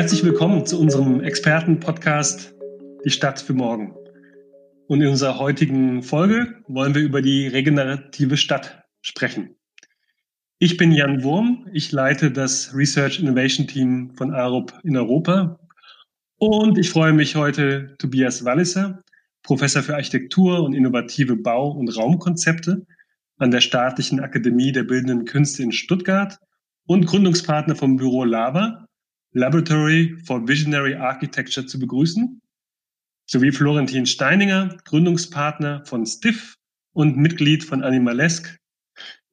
herzlich willkommen zu unserem Experten-Podcast Die Stadt für morgen. Und in unserer heutigen Folge wollen wir über die regenerative Stadt sprechen. Ich bin Jan Wurm. Ich leite das Research Innovation Team von ARUP in Europa. Und ich freue mich heute, Tobias Walliser, Professor für Architektur und innovative Bau- und Raumkonzepte an der Staatlichen Akademie der Bildenden Künste in Stuttgart und Gründungspartner vom Büro LAVA, Laboratory for Visionary Architecture, zu begrüßen sowie Florentin Steininger, Gründungspartner von Stiff und Mitglied von Animalesk.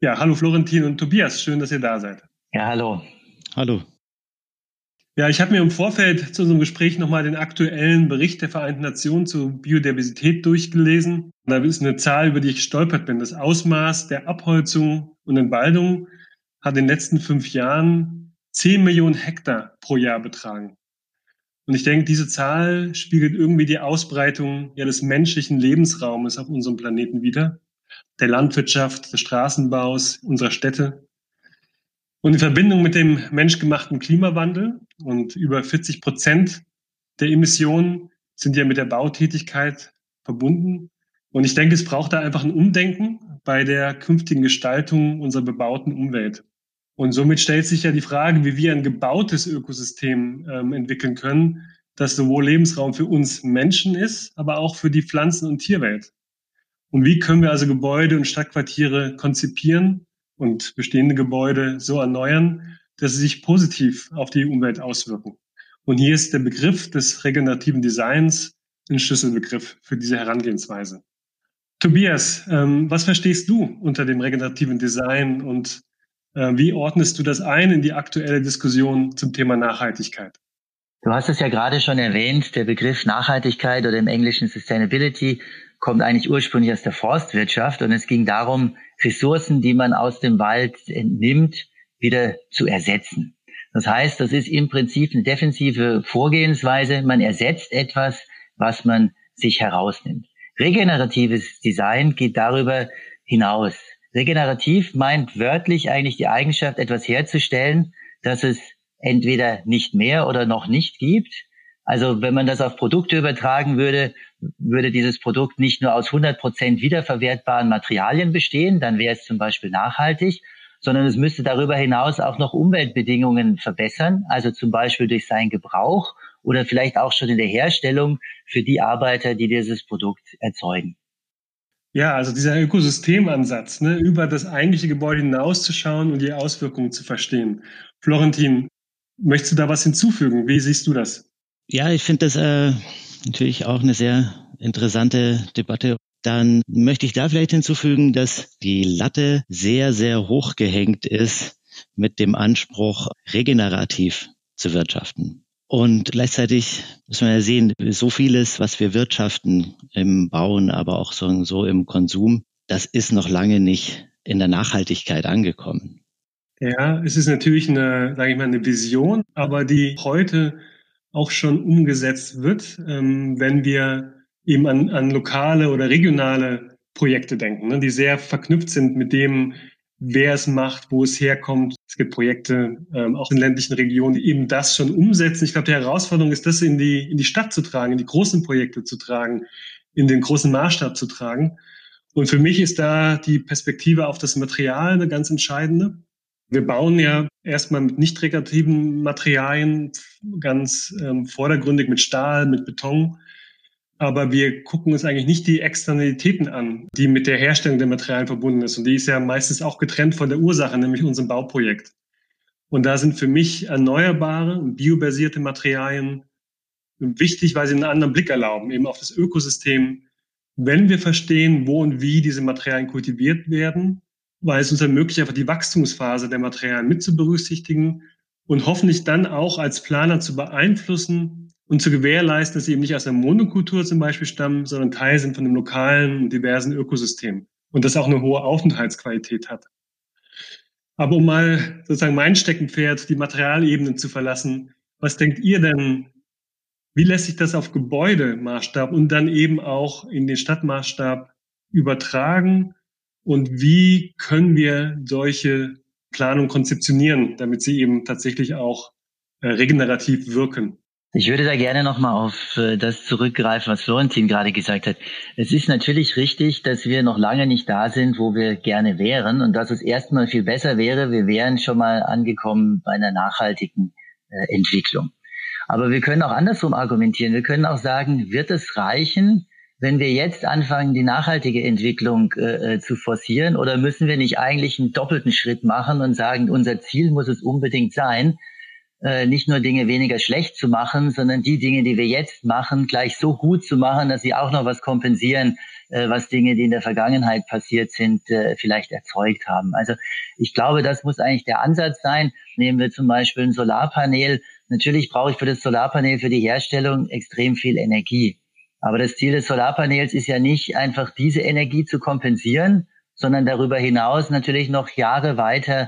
Ja, hallo Florentin und Tobias, schön, dass ihr da seid. Ja, hallo. Hallo. Ja, ich habe mir im Vorfeld zu unserem Gespräch nochmal den aktuellen Bericht der Vereinten Nationen zur Biodiversität durchgelesen. Da ist eine Zahl, über die ich gestolpert bin. Das Ausmaß der Abholzung und Entwaldung hat in den letzten fünf Jahren 10 Millionen Hektar pro Jahr betragen. Und ich denke, diese Zahl spiegelt irgendwie die Ausbreitung ja, des menschlichen Lebensraumes auf unserem Planeten wider, der Landwirtschaft, des Straßenbaus, unserer Städte. Und in Verbindung mit dem menschgemachten Klimawandel und über 40 Prozent der Emissionen sind ja mit der Bautätigkeit verbunden. Und ich denke, es braucht da einfach ein Umdenken bei der künftigen Gestaltung unserer bebauten Umwelt. Und somit stellt sich ja die Frage, wie wir ein gebautes Ökosystem ähm, entwickeln können, das sowohl Lebensraum für uns Menschen ist, aber auch für die Pflanzen- und Tierwelt. Und wie können wir also Gebäude und Stadtquartiere konzipieren und bestehende Gebäude so erneuern, dass sie sich positiv auf die Umwelt auswirken? Und hier ist der Begriff des regenerativen Designs ein Schlüsselbegriff für diese Herangehensweise. Tobias, ähm, was verstehst du unter dem regenerativen Design und wie ordnest du das ein in die aktuelle Diskussion zum Thema Nachhaltigkeit? Du hast es ja gerade schon erwähnt, der Begriff Nachhaltigkeit oder im Englischen Sustainability kommt eigentlich ursprünglich aus der Forstwirtschaft und es ging darum, Ressourcen, die man aus dem Wald entnimmt, wieder zu ersetzen. Das heißt, das ist im Prinzip eine defensive Vorgehensweise. Man ersetzt etwas, was man sich herausnimmt. Regeneratives Design geht darüber hinaus. Regenerativ meint wörtlich eigentlich die Eigenschaft, etwas herzustellen, dass es entweder nicht mehr oder noch nicht gibt. Also wenn man das auf Produkte übertragen würde, würde dieses Produkt nicht nur aus 100 Prozent wiederverwertbaren Materialien bestehen, dann wäre es zum Beispiel nachhaltig, sondern es müsste darüber hinaus auch noch Umweltbedingungen verbessern, also zum Beispiel durch seinen Gebrauch oder vielleicht auch schon in der Herstellung für die Arbeiter, die dieses Produkt erzeugen. Ja, also dieser Ökosystemansatz, ne, über das eigentliche Gebäude hinauszuschauen und die Auswirkungen zu verstehen. Florentin, möchtest du da was hinzufügen? Wie siehst du das? Ja, ich finde das äh, natürlich auch eine sehr interessante Debatte. Dann möchte ich da vielleicht hinzufügen, dass die Latte sehr, sehr hoch gehängt ist mit dem Anspruch, regenerativ zu wirtschaften. Und gleichzeitig müssen wir ja sehen, so vieles, was wir wirtschaften im Bauen, aber auch so, so im Konsum, das ist noch lange nicht in der Nachhaltigkeit angekommen. Ja, es ist natürlich eine, sage ich mal, eine Vision, aber die heute auch schon umgesetzt wird, ähm, wenn wir eben an, an lokale oder regionale Projekte denken, ne, die sehr verknüpft sind mit dem, wer es macht, wo es herkommt. Gibt Projekte ähm, auch in ländlichen Regionen, die eben das schon umsetzen. Ich glaube, die Herausforderung ist, das in die, in die Stadt zu tragen, in die großen Projekte zu tragen, in den großen Maßstab zu tragen. Und für mich ist da die Perspektive auf das Material eine ganz entscheidende. Wir bauen ja erstmal mit nicht rekreativen Materialien ganz ähm, vordergründig mit Stahl, mit Beton aber wir gucken uns eigentlich nicht die Externalitäten an, die mit der Herstellung der Materialien verbunden ist. Und die ist ja meistens auch getrennt von der Ursache, nämlich unserem Bauprojekt. Und da sind für mich erneuerbare und biobasierte Materialien wichtig, weil sie einen anderen Blick erlauben, eben auf das Ökosystem. Wenn wir verstehen, wo und wie diese Materialien kultiviert werden, weil es uns ermöglicht, einfach die Wachstumsphase der Materialien mit zu berücksichtigen und hoffentlich dann auch als Planer zu beeinflussen, und zu gewährleisten, dass sie eben nicht aus einer Monokultur zum Beispiel stammen, sondern Teil sind von einem lokalen, diversen Ökosystem und das auch eine hohe Aufenthaltsqualität hat. Aber um mal sozusagen mein Steckenpferd, die Materialebenen zu verlassen, was denkt ihr denn, wie lässt sich das auf Gebäudemaßstab und dann eben auch in den Stadtmaßstab übertragen? Und wie können wir solche Planung konzeptionieren, damit sie eben tatsächlich auch äh, regenerativ wirken. Ich würde da gerne nochmal auf äh, das zurückgreifen, was Florentin gerade gesagt hat. Es ist natürlich richtig, dass wir noch lange nicht da sind, wo wir gerne wären und dass es erstmal viel besser wäre, wir wären schon mal angekommen bei einer nachhaltigen äh, Entwicklung. Aber wir können auch andersrum argumentieren. Wir können auch sagen, wird es reichen, wenn wir jetzt anfangen, die nachhaltige Entwicklung äh, äh, zu forcieren, oder müssen wir nicht eigentlich einen doppelten Schritt machen und sagen, unser Ziel muss es unbedingt sein, nicht nur Dinge weniger schlecht zu machen, sondern die Dinge, die wir jetzt machen, gleich so gut zu machen, dass sie auch noch was kompensieren, äh, was Dinge, die in der Vergangenheit passiert sind, äh, vielleicht erzeugt haben. Also ich glaube, das muss eigentlich der Ansatz sein. Nehmen wir zum Beispiel ein Solarpanel. Natürlich brauche ich für das Solarpanel, für die Herstellung extrem viel Energie. Aber das Ziel des Solarpanels ist ja nicht einfach diese Energie zu kompensieren, sondern darüber hinaus natürlich noch Jahre weiter äh,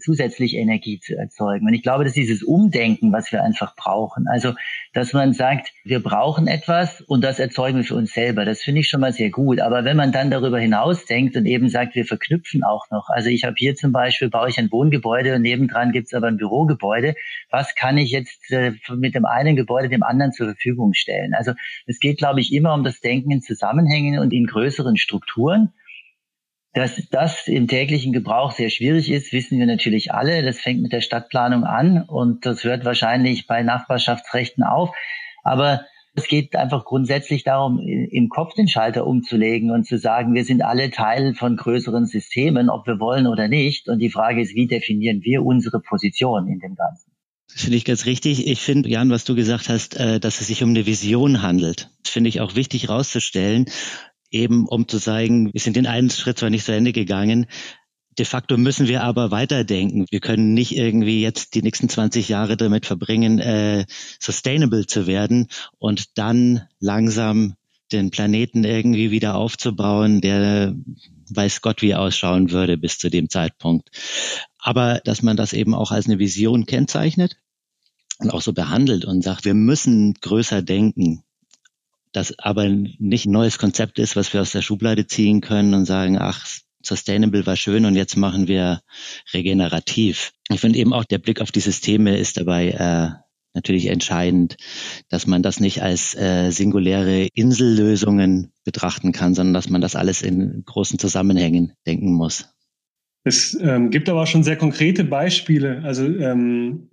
zusätzlich Energie zu erzeugen. Und ich glaube, dass dieses Umdenken, was wir einfach brauchen, also dass man sagt, wir brauchen etwas und das erzeugen wir für uns selber, das finde ich schon mal sehr gut. Aber wenn man dann darüber hinaus denkt und eben sagt, wir verknüpfen auch noch, also ich habe hier zum Beispiel, baue ich ein Wohngebäude und nebendran gibt es aber ein Bürogebäude, was kann ich jetzt äh, mit dem einen Gebäude dem anderen zur Verfügung stellen? Also es geht, glaube ich, immer um das Denken in Zusammenhängen und in größeren Strukturen. Dass das im täglichen Gebrauch sehr schwierig ist, wissen wir natürlich alle. Das fängt mit der Stadtplanung an und das hört wahrscheinlich bei Nachbarschaftsrechten auf. Aber es geht einfach grundsätzlich darum, im Kopf den Schalter umzulegen und zu sagen, wir sind alle Teil von größeren Systemen, ob wir wollen oder nicht. Und die Frage ist, wie definieren wir unsere Position in dem Ganzen? Das finde ich ganz richtig. Ich finde, Jan, was du gesagt hast, äh, dass es sich um eine Vision handelt. Das finde ich auch wichtig herauszustellen eben um zu sagen, wir sind den einen Schritt zwar nicht zu Ende gegangen, De facto müssen wir aber weiterdenken. Wir können nicht irgendwie jetzt die nächsten 20 Jahre damit verbringen, äh, sustainable zu werden und dann langsam den Planeten irgendwie wieder aufzubauen, der weiß Gott wie ausschauen würde bis zu dem Zeitpunkt. Aber dass man das eben auch als eine Vision kennzeichnet und auch so behandelt und sagt, wir müssen größer denken das aber nicht ein neues Konzept ist, was wir aus der Schublade ziehen können und sagen, ach, Sustainable war schön und jetzt machen wir regenerativ. Ich finde eben auch der Blick auf die Systeme ist dabei äh, natürlich entscheidend, dass man das nicht als äh, singuläre Insellösungen betrachten kann, sondern dass man das alles in großen Zusammenhängen denken muss. Es ähm, gibt aber auch schon sehr konkrete Beispiele. Also ähm,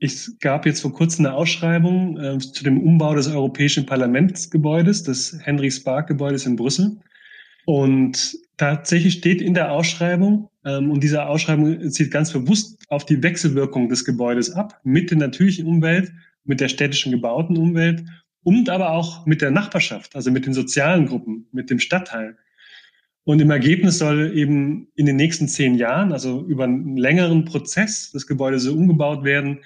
es gab jetzt vor kurzem eine Ausschreibung äh, zu dem Umbau des Europäischen Parlamentsgebäudes, des Henry Spark Gebäudes in Brüssel. Und tatsächlich steht in der Ausschreibung, ähm, und diese Ausschreibung zieht ganz bewusst auf die Wechselwirkung des Gebäudes ab, mit der natürlichen Umwelt, mit der städtischen gebauten Umwelt und aber auch mit der Nachbarschaft, also mit den sozialen Gruppen, mit dem Stadtteil. Und im Ergebnis soll eben in den nächsten zehn Jahren, also über einen längeren Prozess, das Gebäude so umgebaut werden,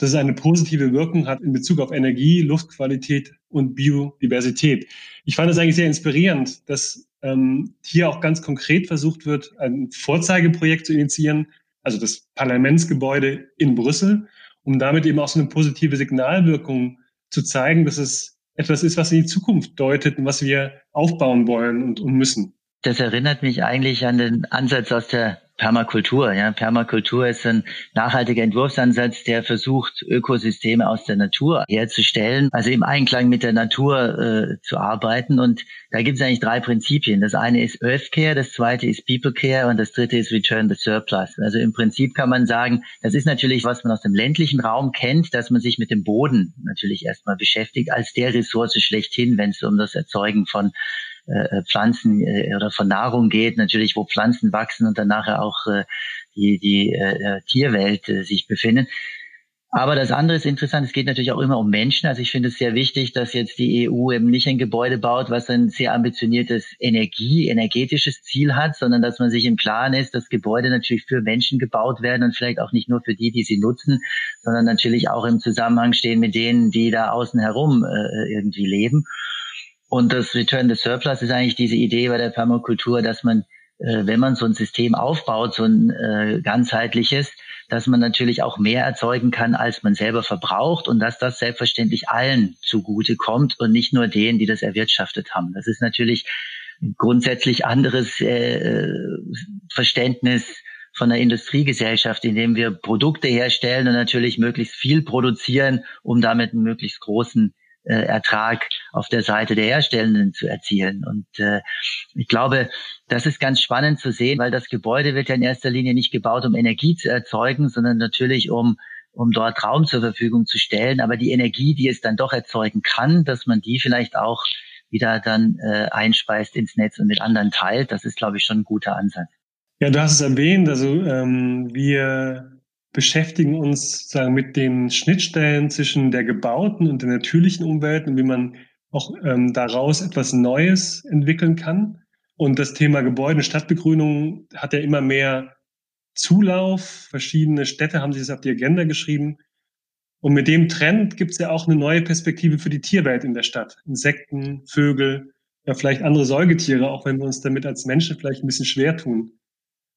dass es eine positive Wirkung hat in Bezug auf Energie, Luftqualität und Biodiversität. Ich fand es eigentlich sehr inspirierend, dass ähm, hier auch ganz konkret versucht wird, ein Vorzeigeprojekt zu initiieren, also das Parlamentsgebäude in Brüssel, um damit eben auch so eine positive Signalwirkung zu zeigen, dass es etwas ist, was in die Zukunft deutet und was wir aufbauen wollen und, und müssen. Das erinnert mich eigentlich an den Ansatz aus der Permakultur. Ja, Permakultur ist ein nachhaltiger Entwurfsansatz, der versucht, Ökosysteme aus der Natur herzustellen, also im Einklang mit der Natur äh, zu arbeiten. Und da gibt es eigentlich drei Prinzipien. Das eine ist Earth Care, das zweite ist People Care und das dritte ist Return the Surplus. Also im Prinzip kann man sagen, das ist natürlich, was man aus dem ländlichen Raum kennt, dass man sich mit dem Boden natürlich erstmal beschäftigt als der Ressource schlechthin, wenn es um das Erzeugen von äh, äh, Pflanzen äh, oder von Nahrung geht, natürlich wo Pflanzen wachsen und dann nachher auch äh, die, die äh, äh, Tierwelt äh, sich befinden. Aber das andere ist interessant, es geht natürlich auch immer um Menschen. Also ich finde es sehr wichtig, dass jetzt die EU eben nicht ein Gebäude baut, was ein sehr ambitioniertes Energie, energetisches Ziel hat, sondern dass man sich im Klaren ist, dass Gebäude natürlich für Menschen gebaut werden und vielleicht auch nicht nur für die, die sie nutzen, sondern natürlich auch im Zusammenhang stehen mit denen, die da außen herum äh, irgendwie leben. Und das Return the Surplus ist eigentlich diese Idee bei der Permakultur, dass man, äh, wenn man so ein System aufbaut, so ein äh, ganzheitliches, dass man natürlich auch mehr erzeugen kann, als man selber verbraucht und dass das selbstverständlich allen zugute kommt und nicht nur denen, die das erwirtschaftet haben. Das ist natürlich ein grundsätzlich anderes äh, Verständnis von einer Industriegesellschaft, indem wir Produkte herstellen und natürlich möglichst viel produzieren, um damit einen möglichst großen äh, Ertrag auf der Seite der Herstellenden zu erzielen. Und äh, ich glaube, das ist ganz spannend zu sehen, weil das Gebäude wird ja in erster Linie nicht gebaut, um Energie zu erzeugen, sondern natürlich um um dort Raum zur Verfügung zu stellen. Aber die Energie, die es dann doch erzeugen kann, dass man die vielleicht auch wieder dann äh, einspeist ins Netz und mit anderen teilt, das ist, glaube ich, schon ein guter Ansatz. Ja, du hast es erwähnt, also ähm, wir beschäftigen uns sozusagen mit den Schnittstellen zwischen der gebauten und der natürlichen Umwelt und wie man auch ähm, daraus etwas Neues entwickeln kann. Und das Thema Gebäude und Stadtbegrünung hat ja immer mehr Zulauf. Verschiedene Städte haben sich das auf die Agenda geschrieben. Und mit dem Trend gibt es ja auch eine neue Perspektive für die Tierwelt in der Stadt. Insekten, Vögel, ja vielleicht andere Säugetiere, auch wenn wir uns damit als Menschen vielleicht ein bisschen schwer tun.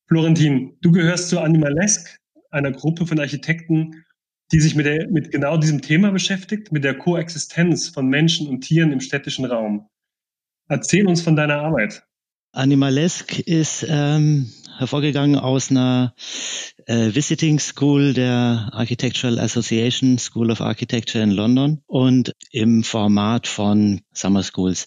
Florentin, du gehörst zu Animalesque, einer Gruppe von Architekten, die sich mit, der, mit genau diesem Thema beschäftigt, mit der Koexistenz von Menschen und Tieren im städtischen Raum. Erzähl uns von deiner Arbeit. Animalesque ist ähm, hervorgegangen aus einer äh, Visiting School der Architectural Association School of Architecture in London und im Format von Summer Schools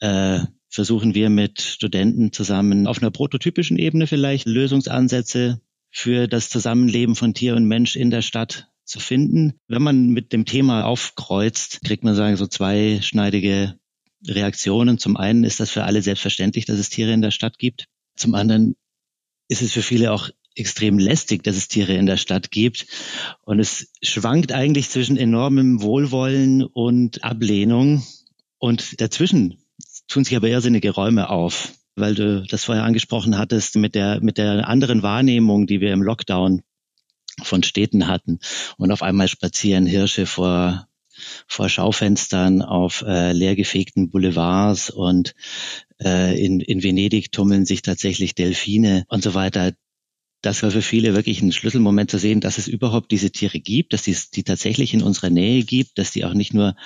äh, versuchen wir mit Studenten zusammen auf einer prototypischen Ebene vielleicht Lösungsansätze für das Zusammenleben von Tier und Mensch in der Stadt zu finden. Wenn man mit dem Thema aufkreuzt, kriegt man sagen so zweischneidige Reaktionen. Zum einen ist das für alle selbstverständlich, dass es Tiere in der Stadt gibt. Zum anderen ist es für viele auch extrem lästig, dass es Tiere in der Stadt gibt. Und es schwankt eigentlich zwischen enormem Wohlwollen und Ablehnung. Und dazwischen tun sich aber irrsinnige Räume auf weil du das vorher angesprochen hattest mit der, mit der anderen Wahrnehmung, die wir im Lockdown von Städten hatten. Und auf einmal spazieren Hirsche vor, vor Schaufenstern auf äh, leergefegten Boulevards und äh, in, in Venedig tummeln sich tatsächlich Delfine und so weiter. Das war für viele wirklich ein Schlüsselmoment zu sehen, dass es überhaupt diese Tiere gibt, dass es die tatsächlich in unserer Nähe gibt, dass die auch nicht nur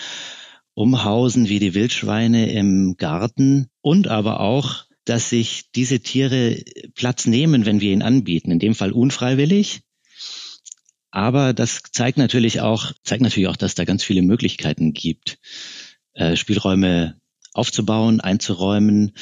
umhausen wie die Wildschweine im Garten und aber auch dass sich diese Tiere Platz nehmen, wenn wir ihn anbieten. In dem Fall unfreiwillig. Aber das zeigt natürlich auch, zeigt natürlich auch, dass da ganz viele Möglichkeiten gibt, äh, Spielräume aufzubauen, einzuräumen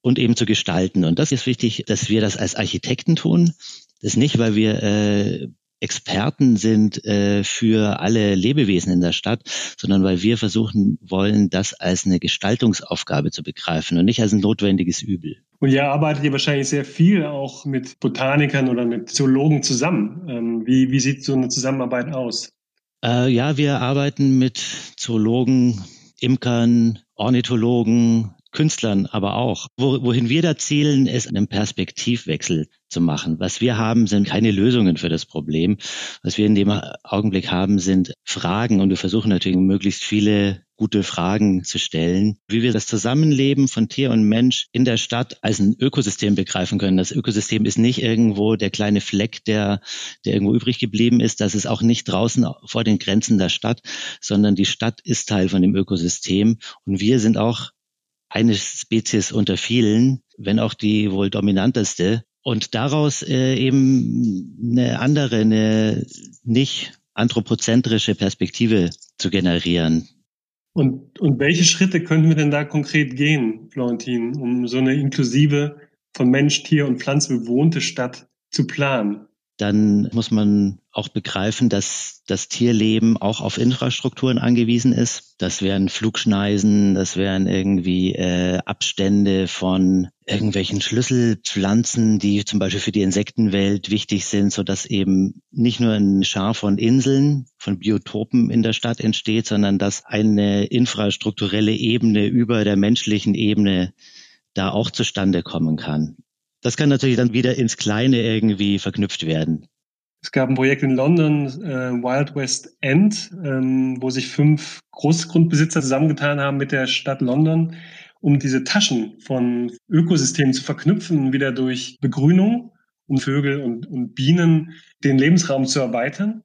und eben zu gestalten. Und das ist wichtig, dass wir das als Architekten tun. Das ist nicht, weil wir äh, Experten sind äh, für alle Lebewesen in der Stadt, sondern weil wir versuchen wollen, das als eine Gestaltungsaufgabe zu begreifen und nicht als ein notwendiges Übel. Und ihr arbeitet ja wahrscheinlich sehr viel auch mit Botanikern oder mit Zoologen zusammen. Ähm, wie, wie sieht so eine Zusammenarbeit aus? Äh, ja, wir arbeiten mit Zoologen, Imkern, Ornithologen, Künstlern aber auch. Wo, wohin wir da zielen, ist einen Perspektivwechsel zu machen. Was wir haben, sind keine Lösungen für das Problem. Was wir in dem Augenblick haben, sind Fragen und wir versuchen natürlich möglichst viele gute Fragen zu stellen, wie wir das Zusammenleben von Tier und Mensch in der Stadt als ein Ökosystem begreifen können. Das Ökosystem ist nicht irgendwo der kleine Fleck, der, der irgendwo übrig geblieben ist. Das ist auch nicht draußen vor den Grenzen der Stadt, sondern die Stadt ist Teil von dem Ökosystem und wir sind auch eine Spezies unter vielen, wenn auch die wohl dominanteste. Und daraus äh, eben eine andere, eine nicht anthropozentrische Perspektive zu generieren. Und, und welche Schritte könnten wir denn da konkret gehen, Florentin, um so eine inklusive, von Mensch, Tier und Pflanze bewohnte Stadt zu planen? Dann muss man auch begreifen, dass das Tierleben auch auf Infrastrukturen angewiesen ist. Das wären Flugschneisen, das wären irgendwie äh, Abstände von irgendwelchen Schlüsselpflanzen, die zum Beispiel für die Insektenwelt wichtig sind, so dass eben nicht nur ein Schar von Inseln, von Biotopen in der Stadt entsteht, sondern dass eine infrastrukturelle Ebene über der menschlichen Ebene da auch zustande kommen kann. Das kann natürlich dann wieder ins Kleine irgendwie verknüpft werden. Es gab ein Projekt in London, äh, Wild West End, ähm, wo sich fünf Großgrundbesitzer zusammengetan haben mit der Stadt London, um diese Taschen von Ökosystemen zu verknüpfen, wieder durch Begrünung, um Vögel und, und Bienen den Lebensraum zu erweitern.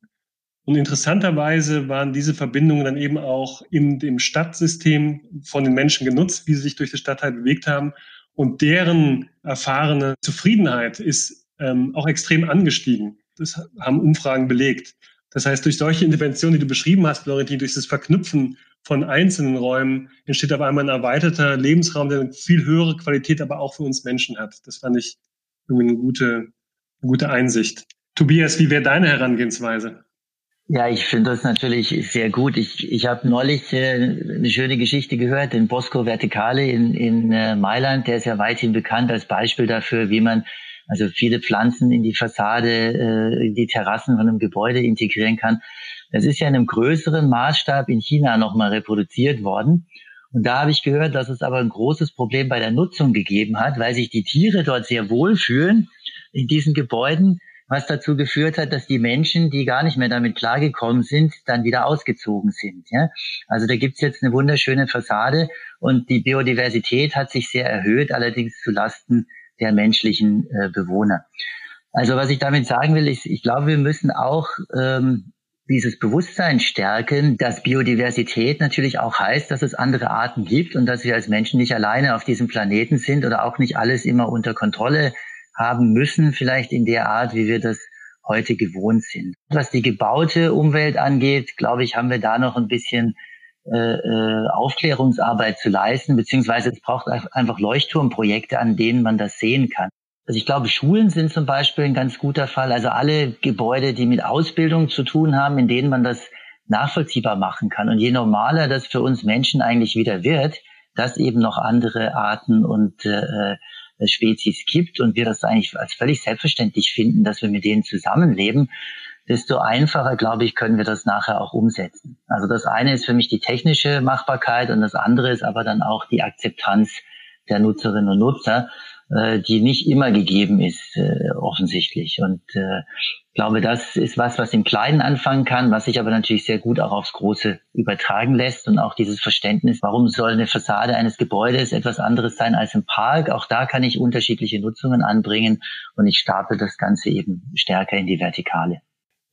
Und interessanterweise waren diese Verbindungen dann eben auch in dem Stadtsystem von den Menschen genutzt, wie sie sich durch die Stadtteil bewegt haben und deren erfahrene Zufriedenheit ist ähm, auch extrem angestiegen. Das haben Umfragen belegt. Das heißt, durch solche Interventionen, die du beschrieben hast, Florentin, durch das Verknüpfen von einzelnen Räumen entsteht auf einmal ein erweiterter Lebensraum, der eine viel höhere Qualität aber auch für uns Menschen hat. Das fand ich irgendwie eine gute, eine gute Einsicht. Tobias, wie wäre deine Herangehensweise? Ja, ich finde das natürlich sehr gut. Ich, ich habe neulich äh, eine schöne Geschichte gehört, den Bosco Verticale in, in äh, Mailand, der ist ja weithin bekannt als Beispiel dafür, wie man also viele Pflanzen in die Fassade, äh, in die Terrassen von einem Gebäude integrieren kann. Das ist ja in einem größeren Maßstab in China nochmal reproduziert worden. Und da habe ich gehört, dass es aber ein großes Problem bei der Nutzung gegeben hat, weil sich die Tiere dort sehr wohl fühlen in diesen Gebäuden, was dazu geführt hat, dass die Menschen, die gar nicht mehr damit klargekommen sind, dann wieder ausgezogen sind. Ja? Also da gibt's jetzt eine wunderschöne Fassade und die Biodiversität hat sich sehr erhöht, allerdings zu Lasten der menschlichen äh, Bewohner. Also was ich damit sagen will, ist, ich glaube, wir müssen auch ähm, dieses Bewusstsein stärken, dass Biodiversität natürlich auch heißt, dass es andere Arten gibt und dass wir als Menschen nicht alleine auf diesem Planeten sind oder auch nicht alles immer unter Kontrolle haben müssen, vielleicht in der Art, wie wir das heute gewohnt sind. Was die gebaute Umwelt angeht, glaube ich, haben wir da noch ein bisschen äh, äh, Aufklärungsarbeit zu leisten, beziehungsweise es braucht einfach Leuchtturmprojekte, an denen man das sehen kann. Also ich glaube, Schulen sind zum Beispiel ein ganz guter Fall. Also alle Gebäude, die mit Ausbildung zu tun haben, in denen man das nachvollziehbar machen kann. Und je normaler das für uns Menschen eigentlich wieder wird, dass eben noch andere Arten und äh, Spezies gibt und wir das eigentlich als völlig selbstverständlich finden, dass wir mit denen zusammenleben, desto einfacher, glaube ich, können wir das nachher auch umsetzen. Also das eine ist für mich die technische Machbarkeit und das andere ist aber dann auch die Akzeptanz der Nutzerinnen und Nutzer, äh, die nicht immer gegeben ist, äh, offensichtlich. Und äh, ich glaube, das ist was, was im Kleinen anfangen kann, was sich aber natürlich sehr gut auch aufs Große übertragen lässt und auch dieses Verständnis, warum soll eine Fassade eines Gebäudes etwas anderes sein als im Park? Auch da kann ich unterschiedliche Nutzungen anbringen und ich stapel das Ganze eben stärker in die Vertikale.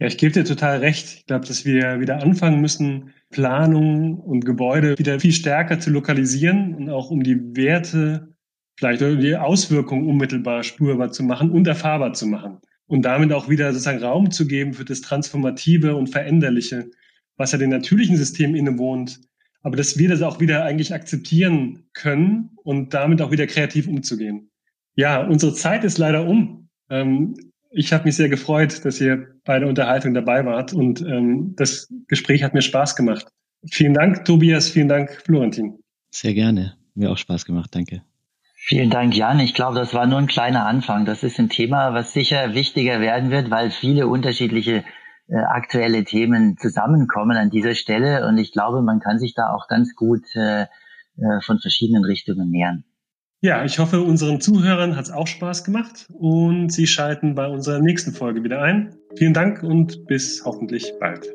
Ja, ich gebe dir total recht. Ich glaube, dass wir wieder anfangen müssen, Planung und Gebäude wieder viel stärker zu lokalisieren und auch um die Werte vielleicht die Auswirkungen unmittelbar spürbar zu machen und erfahrbar zu machen. Und damit auch wieder sozusagen Raum zu geben für das Transformative und Veränderliche, was ja den natürlichen Systemen innewohnt. Aber dass wir das auch wieder eigentlich akzeptieren können und damit auch wieder kreativ umzugehen. Ja, unsere Zeit ist leider um. Ähm, ich habe mich sehr gefreut, dass ihr bei der Unterhaltung dabei wart und ähm, das Gespräch hat mir Spaß gemacht. Vielen Dank, Tobias, vielen Dank, Florentin. Sehr gerne. Mir auch Spaß gemacht, danke. Vielen Dank, Jan. Ich glaube, das war nur ein kleiner Anfang. Das ist ein Thema, was sicher wichtiger werden wird, weil viele unterschiedliche äh, aktuelle Themen zusammenkommen an dieser Stelle. Und ich glaube, man kann sich da auch ganz gut äh, äh von verschiedenen Richtungen nähern. Ja, ich hoffe, unseren Zuhörern hat es auch Spaß gemacht und Sie schalten bei unserer nächsten Folge wieder ein. Vielen Dank und bis hoffentlich bald.